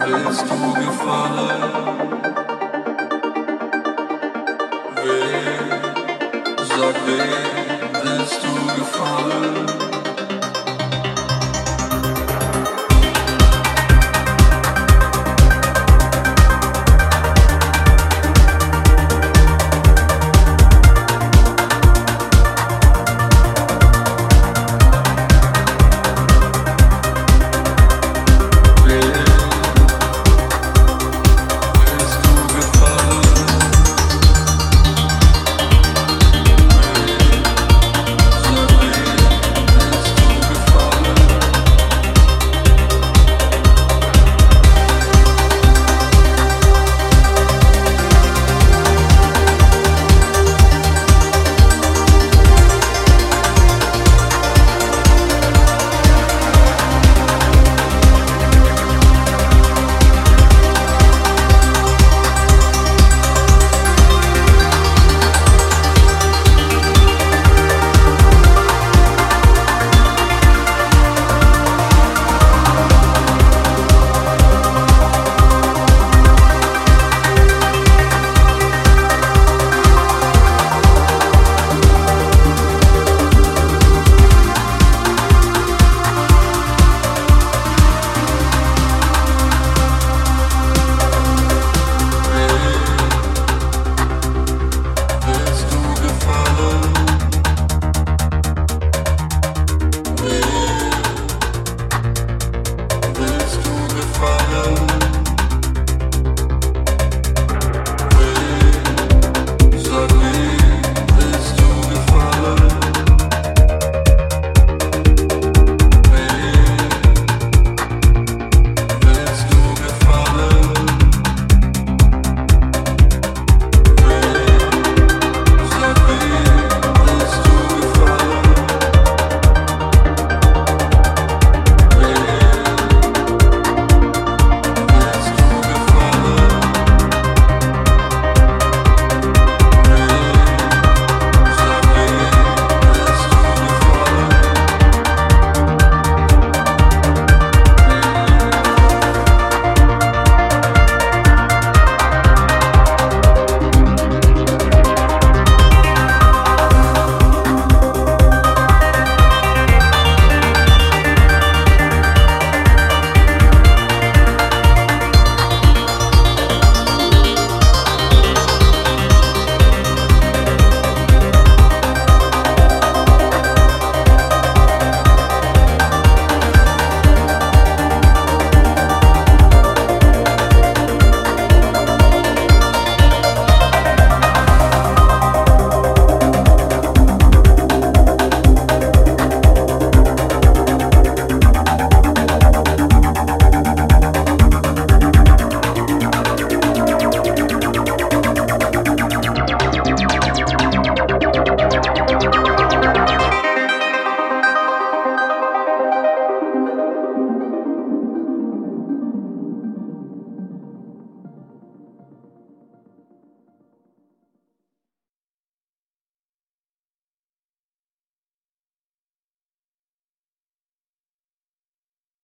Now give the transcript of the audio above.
please do be followed.